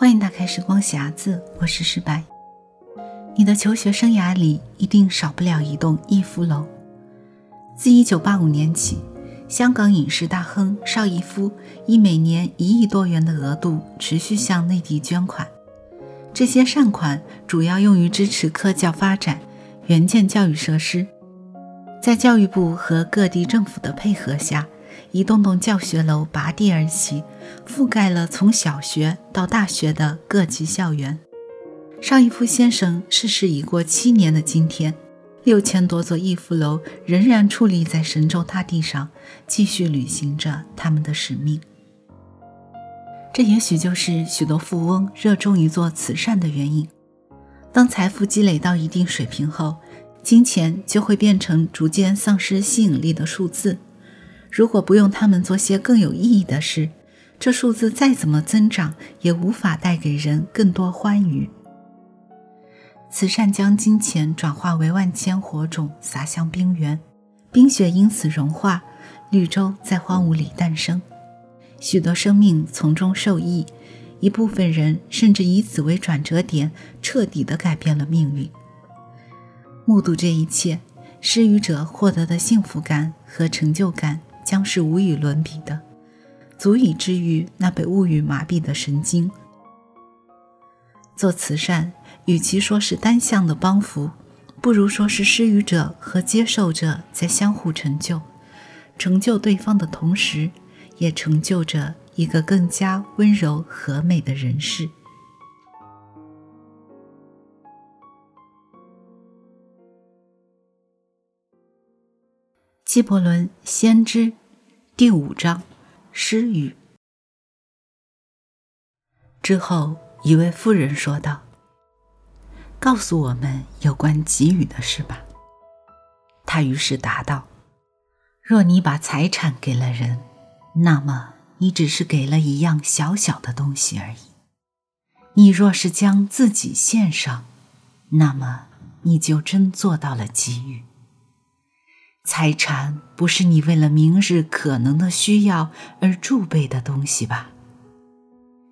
欢迎打开时光匣子，我是诗白。你的求学生涯里一定少不了一栋逸夫楼。自1985年起，香港影视大亨邵逸夫以每年一亿多元的额度持续向内地捐款，这些善款主要用于支持科教发展、援建教育设施。在教育部和各地政府的配合下，一栋栋教学楼拔地而起，覆盖了从小学到大学的各级校园。邵逸夫先生逝世已过七年的今天，六千多座逸夫楼仍然矗立在神州大地上，继续履行着他们的使命。这也许就是许多富翁热衷于做慈善的原因。当财富积累到一定水平后，金钱就会变成逐渐丧失吸引力的数字。如果不用它们做些更有意义的事，这数字再怎么增长，也无法带给人更多欢愉。慈善将金钱转化为万千火种，洒向冰原，冰雪因此融化，绿洲在荒芜里诞生，许多生命从中受益，一部分人甚至以此为转折点，彻底的改变了命运。目睹这一切，施予者获得的幸福感和成就感。将是无与伦比的，足以治愈那被物欲麻痹的神经。做慈善，与其说是单向的帮扶，不如说是施予者和接受者在相互成就，成就对方的同时，也成就着一个更加温柔和美的人世。纪伯伦《先知》第五章，诗语之后，一位妇人说道：“告诉我们有关给予的事吧。”他于是答道：“若你把财产给了人，那么你只是给了一样小小的东西而已；你若是将自己献上，那么你就真做到了给予。”财产不是你为了明日可能的需要而贮备的东西吧？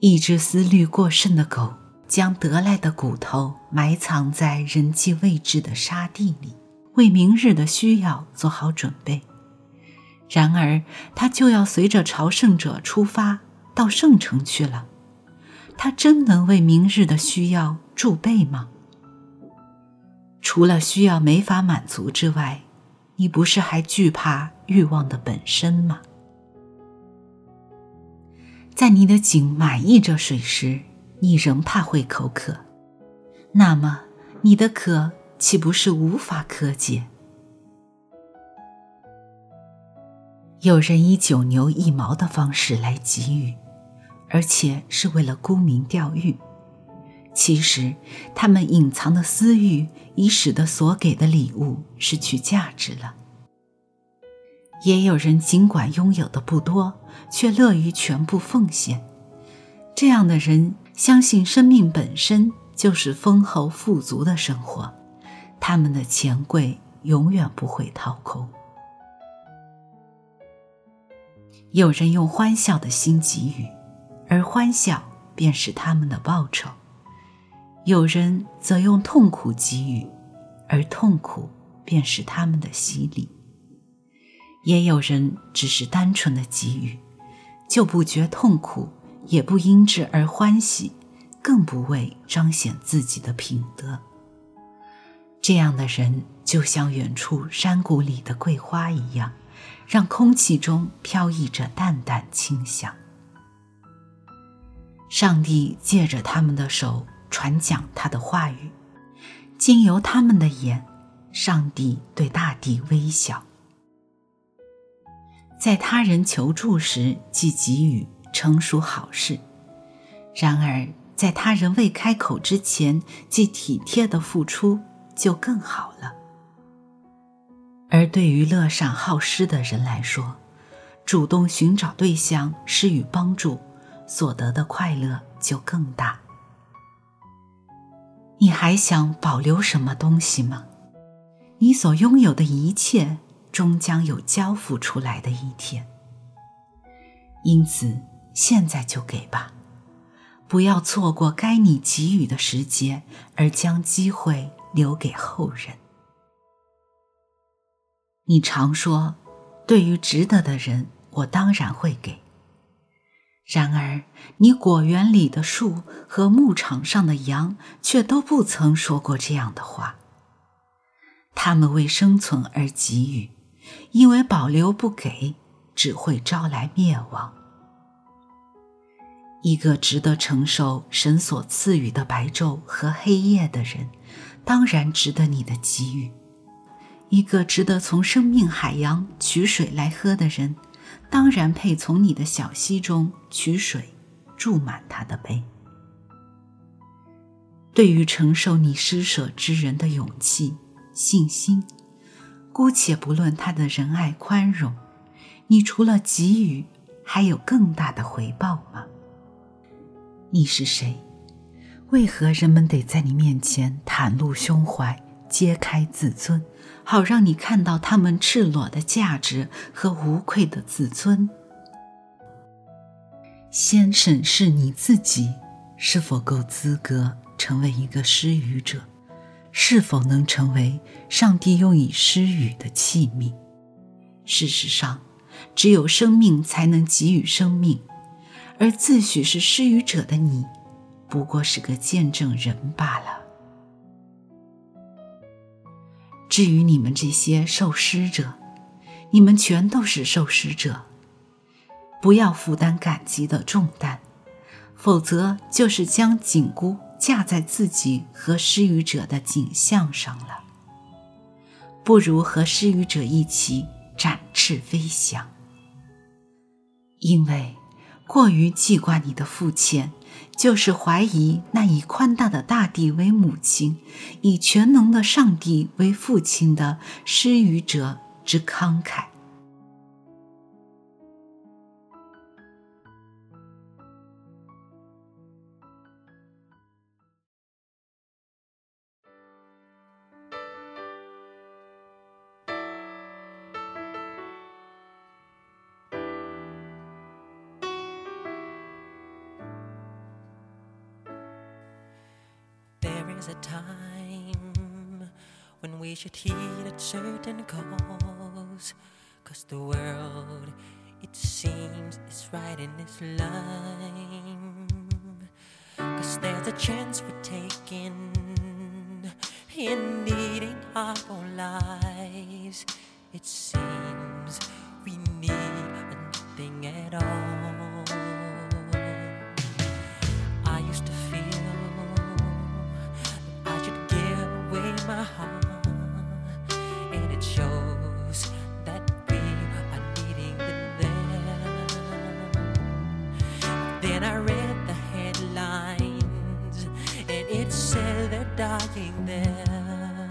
一只思虑过甚的狗，将得来的骨头埋藏在人迹未知的沙地里，为明日的需要做好准备。然而，它就要随着朝圣者出发到圣城去了。它真能为明日的需要贮备吗？除了需要没法满足之外，你不是还惧怕欲望的本身吗？在你的井满溢着水时，你仍怕会口渴，那么你的渴岂不是无法可解？有人以九牛一毛的方式来给予，而且是为了沽名钓誉。其实，他们隐藏的私欲已使得所给的礼物失去价值了。也有人尽管拥有的不多，却乐于全部奉献。这样的人相信生命本身就是丰厚富足的生活，他们的钱柜永远不会掏空。有人用欢笑的心给予，而欢笑便是他们的报酬。有人则用痛苦给予，而痛苦便是他们的洗礼。也有人只是单纯的给予，就不觉痛苦，也不因之而欢喜，更不为彰显自己的品德。这样的人就像远处山谷里的桂花一样，让空气中飘溢着淡淡清香。上帝借着他们的手。传讲他的话语，经由他们的眼，上帝对大地微笑。在他人求助时，即给予，成熟好事；然而在他人未开口之前，即体贴的付出，就更好了。而对于乐善好施的人来说，主动寻找对象施予帮助，所得的快乐就更大。你还想保留什么东西吗？你所拥有的一切终将有交付出来的一天。因此，现在就给吧，不要错过该你给予的时节，而将机会留给后人。你常说，对于值得的人，我当然会给。然而，你果园里的树和牧场上的羊却都不曾说过这样的话。他们为生存而给予，因为保留不给，只会招来灭亡。一个值得承受神所赐予的白昼和黑夜的人，当然值得你的给予；一个值得从生命海洋取水来喝的人。当然配从你的小溪中取水，注满他的杯。对于承受你施舍之人的勇气、信心，姑且不论他的仁爱宽容，你除了给予，还有更大的回报吗？你是谁？为何人们得在你面前袒露胸怀？揭开自尊，好让你看到他们赤裸的价值和无愧的自尊。先审视你自己，是否够资格成为一个施予者，是否能成为上帝用以施予的器皿。事实上，只有生命才能给予生命，而自诩是施予者的你，不过是个见证人罢了。至于你们这些受施者，你们全都是受施者，不要负担感激的重担，否则就是将紧箍架在自己和施予者的景象上了。不如和施予者一起展翅飞翔，因为过于记挂你的父亲。就是怀疑那以宽大的大地为母亲，以全能的上帝为父亲的施予者之慷慨。Is a time when we should heed a certain cause. Cause the world, it seems, is right in its line. Cause there's a chance we're taking in needing our own lives. It seems nothing there,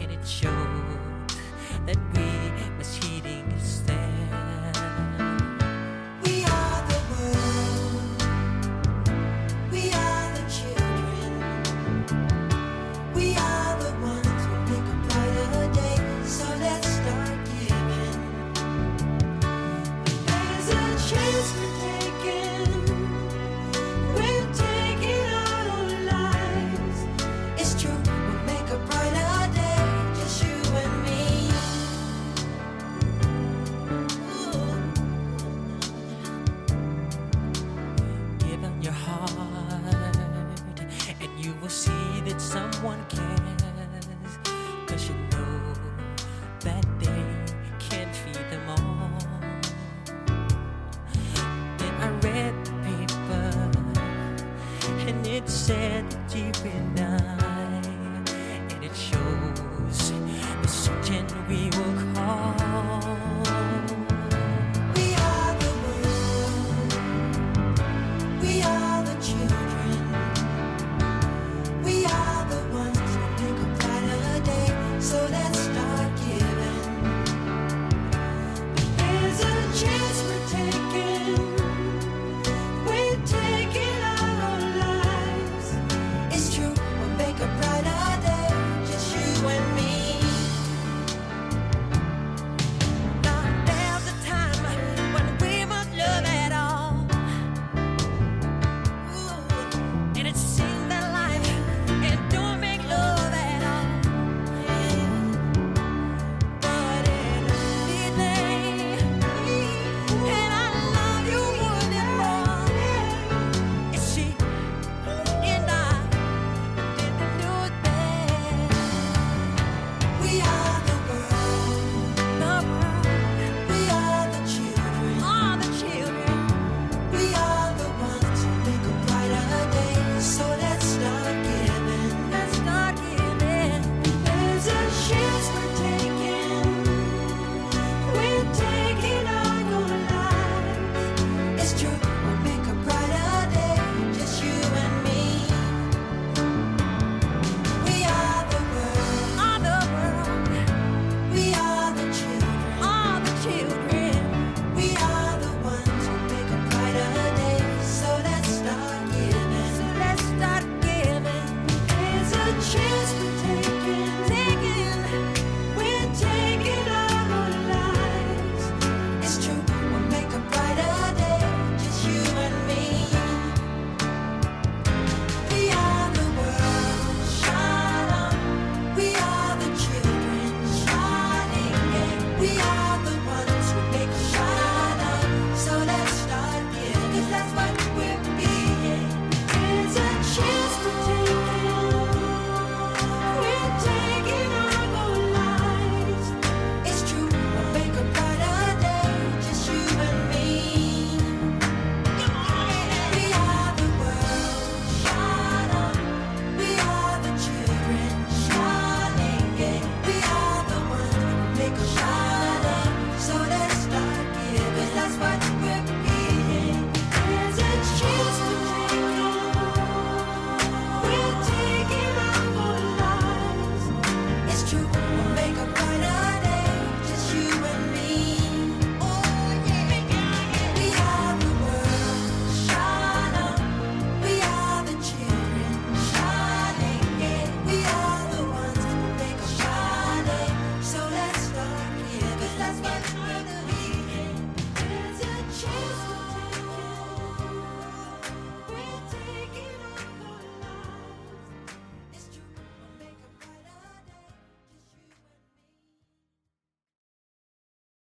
and it showed that we was cheating instead.